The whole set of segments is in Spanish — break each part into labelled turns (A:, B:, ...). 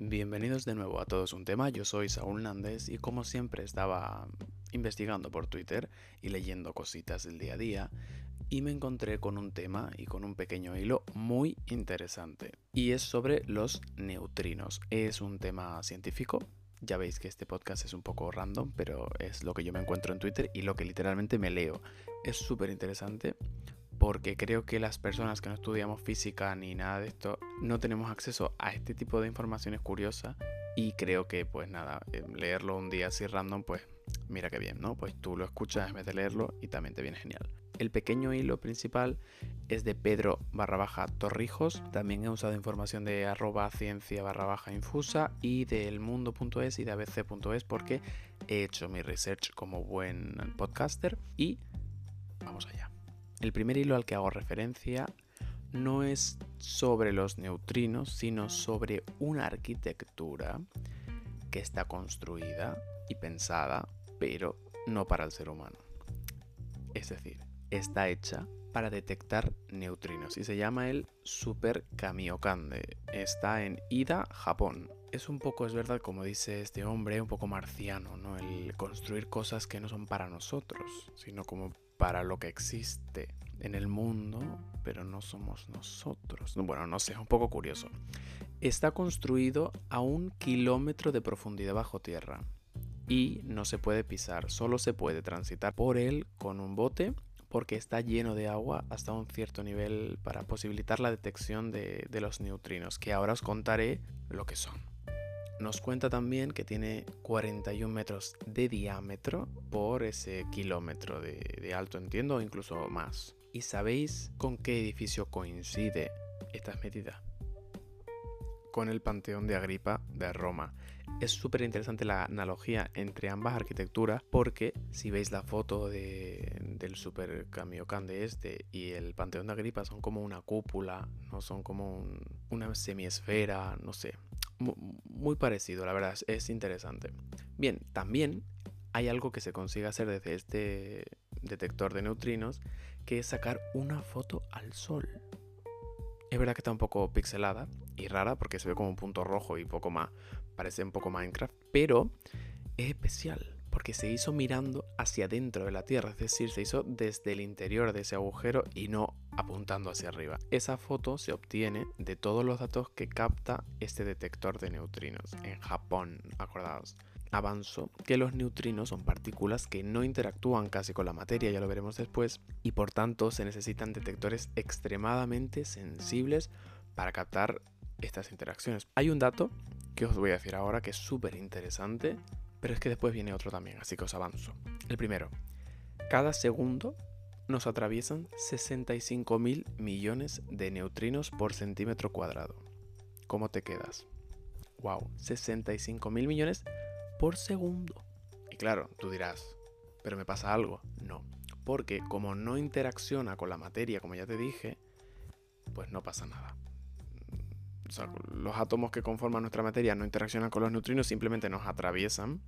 A: Bienvenidos de nuevo a Todos un tema, yo soy Saúl Nández y como siempre estaba investigando por Twitter y leyendo cositas del día a día y me encontré con un tema y con un pequeño hilo muy interesante y es sobre los neutrinos. Es un tema científico, ya veis que este podcast es un poco random, pero es lo que yo me encuentro en Twitter y lo que literalmente me leo. Es súper interesante porque creo que las personas que no estudiamos física ni nada de esto no tenemos acceso a este tipo de informaciones curiosas y creo que pues nada, eh, leerlo un día así random pues mira qué bien, ¿no? Pues tú lo escuchas en vez de leerlo y también te viene genial. El pequeño hilo principal es de Pedro barra baja Torrijos. También he usado información de arroba ciencia barra baja infusa y del mundo.es y de abc.es porque he hecho mi research como buen podcaster y vamos allá. El primer hilo al que hago referencia no es sobre los neutrinos, sino sobre una arquitectura que está construida y pensada, pero no para el ser humano. Es decir, está hecha para detectar neutrinos y se llama el Super Kamiokande. Está en Ida, Japón. Es un poco, es verdad, como dice este hombre, un poco marciano, ¿no? El construir cosas que no son para nosotros, sino como para lo que existe en el mundo, pero no somos nosotros. Bueno, no sé, es un poco curioso. Está construido a un kilómetro de profundidad bajo tierra y no se puede pisar, solo se puede transitar por él con un bote porque está lleno de agua hasta un cierto nivel para posibilitar la detección de, los neutrinos, que ahora os contaré lo que son. Nos cuenta también que tiene 41 metros de diámetro por ese kilómetro de, alto, entiendo, o incluso más. ¿Y sabéis con qué edificio coincide estas medidas? Con el Panteón de Agripa de Roma. Es súper interesante la analogía entre ambas arquitecturas porque si veis la foto del Super Camiocan de este y el Panteón de Agripa son como una cúpula, no son como una semiesfera, no sé, muy parecido, la verdad, es interesante. Bien, también hay algo que se consigue hacer desde este detector de neutrinos, que es sacar una foto al sol. Es verdad que está un poco pixelada y rara porque se ve como un punto rojo y poco más, parece un poco Minecraft, pero es especial porque se hizo mirando hacia adentro de la Tierra, es decir, se hizo desde el interior de ese agujero y no apuntando hacia arriba. Esa foto se obtiene de todos los datos que capta este detector de neutrinos en Japón, acordaos. Avanzo que los neutrinos son partículas que no interactúan casi con la materia, ya lo veremos después, y por tanto se necesitan detectores extremadamente sensibles para captar estas interacciones. Hay un dato que os voy a decir ahora que es súper interesante pero es que después viene otro también, así que os avanzo. El primero, cada segundo nos atraviesan 65 mil millones de neutrinos por centímetro cuadrado. ¿Cómo te quedas? ¡Wow! 65 mil millones por segundo. Y claro, tú dirás, ¿pero me pasa algo? No, porque como no interacciona con la materia, como ya te dije, pues no pasa nada los átomos que conforman nuestra materia no interaccionan con los neutrinos, simplemente nos atraviesan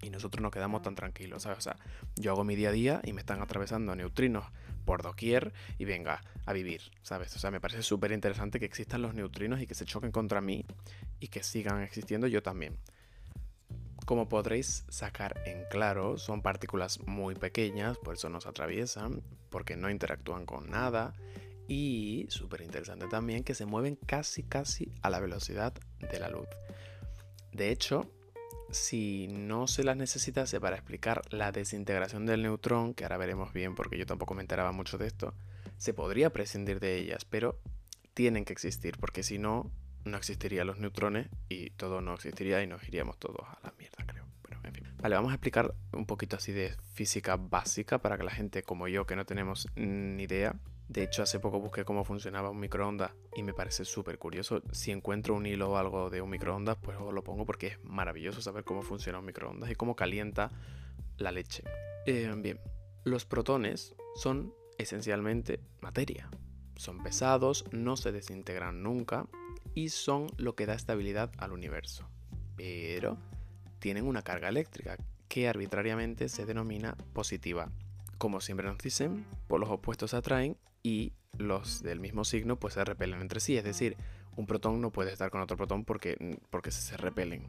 A: y nosotros nos quedamos tan tranquilos, ¿sabes? O sea, yo hago mi día a día y me están atravesando neutrinos por doquier y venga a vivir, ¿sabes? O sea, me parece súper interesante que existan los neutrinos y que se choquen contra mí y que sigan existiendo yo también. Como podréis sacar en claro, son partículas muy pequeñas, por eso nos atraviesan, porque no interactúan con nada y, súper interesante también, que se mueven casi casi a la velocidad de la luz. De hecho, si no se las necesitase para explicar la desintegración del neutrón, que ahora veremos bien porque yo tampoco me enteraba mucho de esto, se podría prescindir de ellas, pero tienen que existir, porque si no, no existirían los neutrones y todo no existiría y nos iríamos todos a la mierda, creo. Pero, en fin. Vale, vamos a explicar un poquito así de física básica para que la gente como yo, que no tenemos ni idea, de hecho, hace poco busqué cómo funcionaba un microondas y me parece súper curioso. Si encuentro un hilo o algo de un microondas, pues os lo pongo porque es maravilloso saber cómo funciona un microondas y cómo calienta la leche. Eh, bien, los protones son esencialmente materia. Son pesados, no se desintegran nunca y son lo que da estabilidad al universo. Pero tienen una carga eléctrica que arbitrariamente se denomina positiva como siempre nos dicen, por los opuestos atraen y los del mismo signo pues se repelen entre sí. Es decir, un protón no puede estar con otro protón porque, porque se repelen.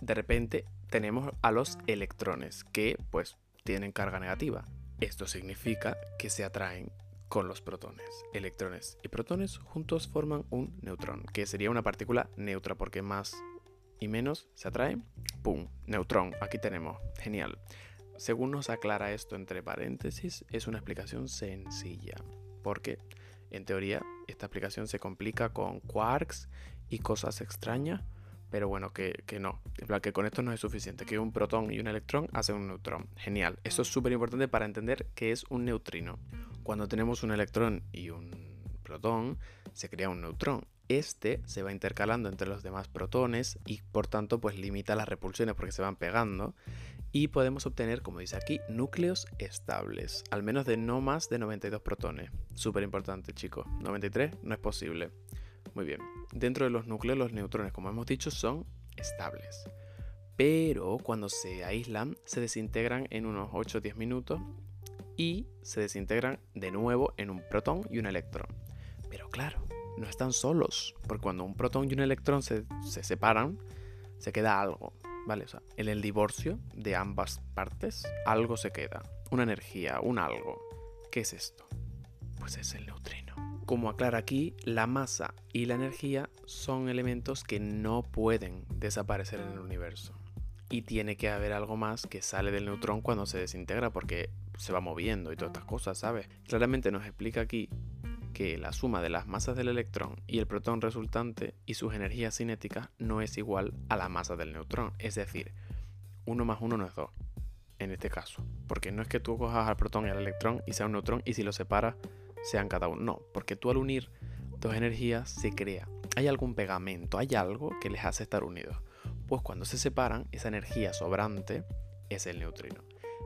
A: De repente tenemos a los electrones que pues tienen carga negativa. Esto significa que se atraen con los protones. Electrones y protones juntos forman un neutrón, que sería una partícula neutra porque más y menos se atraen. ¡Pum! Neutrón. Aquí tenemos. Genial. Según nos aclara esto entre paréntesis, es una explicación sencilla. Porque, en teoría, esta explicación se complica con quarks y cosas extrañas. Pero bueno, que, que no. En plan, que con esto no es suficiente. Que un protón y un electrón hacen un neutrón. Genial. Eso es súper importante para entender qué es un neutrino. Cuando tenemos un electrón y un protón, se crea un neutrón este se va intercalando entre los demás protones y por tanto pues limita las repulsiones porque se van pegando y podemos obtener, como dice aquí, núcleos estables, al menos de no más de 92 protones. Súper importante, chicos. 93 no es posible. Muy bien. Dentro de los núcleos, los neutrones, como hemos dicho, son estables. Pero cuando se aíslan, se desintegran en unos 8 o 10 minutos y se desintegran de nuevo en un protón y un electrón. Pero claro, no están solos, porque cuando un protón y un electrón se, separan, se queda algo, ¿vale? O sea, en el divorcio de ambas partes, algo se queda, una energía, un algo. ¿Qué es esto? Pues es el neutrino. Como aclara aquí, la masa y la energía son elementos que no pueden desaparecer en el universo. Y tiene que haber algo más que sale del neutrón cuando se desintegra porque se va moviendo y todas estas cosas, ¿sabes? Claramente nos explica aquí que la suma de las masas del electrón y el protón resultante y sus energías cinéticas no es igual a la masa del neutrón. Es decir, 1 más 1 no es 2, en este caso. Porque no es que tú cojas al protón y al electrón y sea un neutrón y si los separas sean cada uno. No, porque tú al unir dos energías se crea. Hay algún pegamento, hay algo que les hace estar unidos. Pues cuando se separan, esa energía sobrante es el neutrino.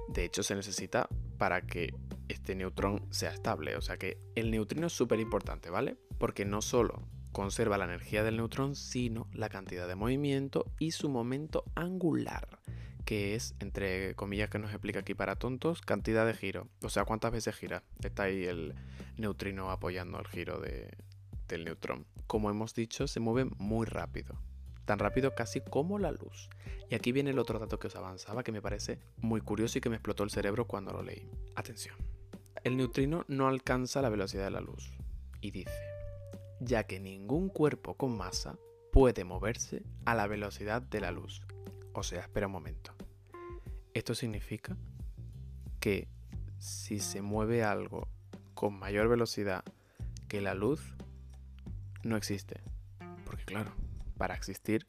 A: De hecho, se necesita para que este neutrón sea estable. O sea que el neutrino es súper importante, ¿vale? Porque no solo conserva la energía del neutrón, sino la cantidad de movimiento y su momento angular, que es, entre comillas que nos explica aquí para tontos, cantidad de giro. O sea, cuántas veces gira. Está ahí el neutrino apoyando el giro del neutrón. Como hemos dicho, se mueve muy rápido tan rápido casi como la luz. Y aquí viene el otro dato que os avanzaba que me parece muy curioso y que me explotó el cerebro cuando lo leí. Atención. El neutrino no alcanza la velocidad de la luz. Y dice, ya que ningún cuerpo con masa puede moverse a la velocidad de la luz. O sea, espera un momento. Esto significa que si se mueve algo con mayor velocidad que la luz, no existe. Porque claro, para existir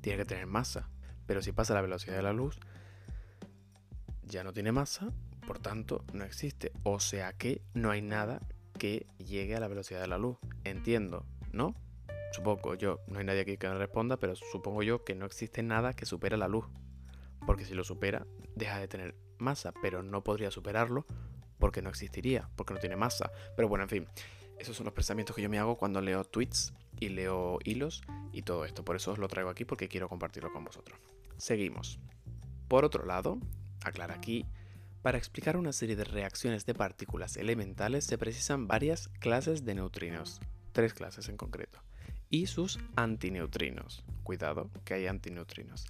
A: tiene que tener masa. Pero si pasa la velocidad de la luz, ya no tiene masa, por tanto no existe. O sea que no hay nada que llegue a la velocidad de la luz. Entiendo, ¿no? Supongo yo, no hay nadie aquí que me responda, pero supongo yo que no existe nada que supere la luz. Porque si lo supera, deja de tener masa, pero no podría superarlo porque no existiría, porque no tiene masa. Pero bueno, en fin, esos son los pensamientos que yo me hago cuando leo tweets y leo hilos y todo esto. Por eso os lo traigo aquí porque quiero compartirlo con vosotros. Seguimos. Por otro lado, aclara aquí, para explicar una serie de reacciones de partículas elementales se precisan varias clases de neutrinos, tres clases en concreto, y sus antineutrinos. Cuidado, que hay antineutrinos.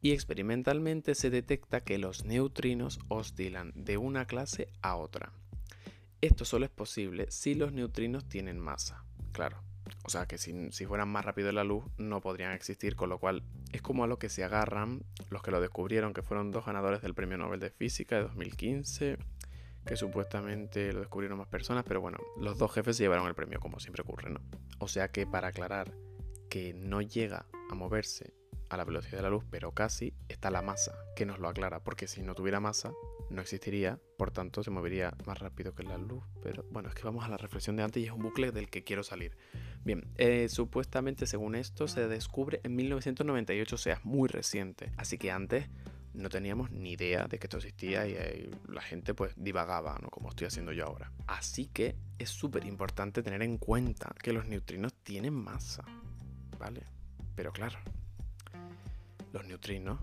A: Y experimentalmente se detecta que los neutrinos oscilan de una clase a otra. Esto solo es posible si los neutrinos tienen masa. Claro, o sea, que si, fueran más rápido la luz no podrían existir, con lo cual es como a lo que se agarran los que lo descubrieron, que fueron dos ganadores del Premio Nobel de Física de 2015, que supuestamente lo descubrieron más personas, pero bueno, los dos jefes se llevaron el premio, como siempre ocurre, ¿no? O sea que para aclarar que no llega a moverse a la velocidad de la luz, pero casi, está la masa, que nos lo aclara, porque si no tuviera masa, no existiría, por tanto se movería más rápido que la luz. Pero bueno, es que vamos a la reflexión de antes y es un bucle del que quiero salir. Bien, eh, supuestamente según esto se descubre en 1998, o sea, es muy reciente. Así que antes no teníamos ni idea de que esto existía y, eh, la gente pues divagaba, ¿no? Como estoy haciendo yo ahora. Así que es súper importante tener en cuenta que los neutrinos tienen masa, ¿vale? Pero claro, los neutrinos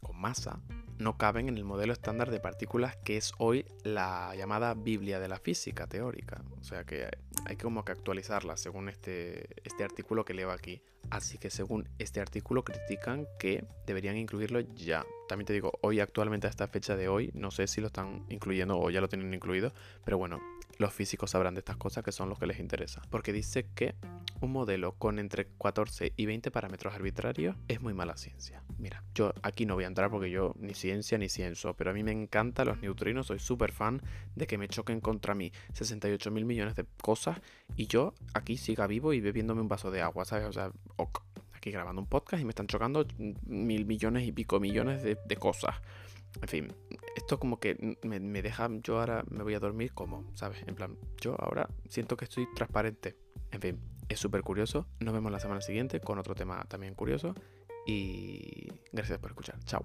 A: con masa no caben en el modelo estándar de partículas que es hoy la llamada Biblia de la física teórica. O sea que hay como que actualizarla según este, este artículo que leo aquí. Así que según este artículo critican que deberían incluirlo ya. También te digo, hoy actualmente a esta fecha de hoy, no sé si lo están incluyendo o ya lo tienen incluido, pero bueno, los físicos sabrán de estas cosas que son los que les interesa. Porque dice que un modelo con entre 14 y 20 parámetros arbitrarios es muy mala ciencia. Mira, yo aquí no voy a entrar porque yo ni ciencia ni cienzo, pero a mí me encantan los neutrinos, soy súper fan de que me choquen contra mí 68 mil millones de cosas y yo aquí siga vivo y bebiéndome un vaso de agua, ¿sabes? O sea, aquí grabando un podcast y me están chocando mil millones y pico millones de, cosas. En fin, esto como que me, me, deja, yo ahora me voy a dormir como, ¿sabes? En plan, yo ahora siento que estoy transparente. En fin, es súper curioso. Nos vemos la semana siguiente con otro tema también curioso. Y gracias por escuchar. Chao.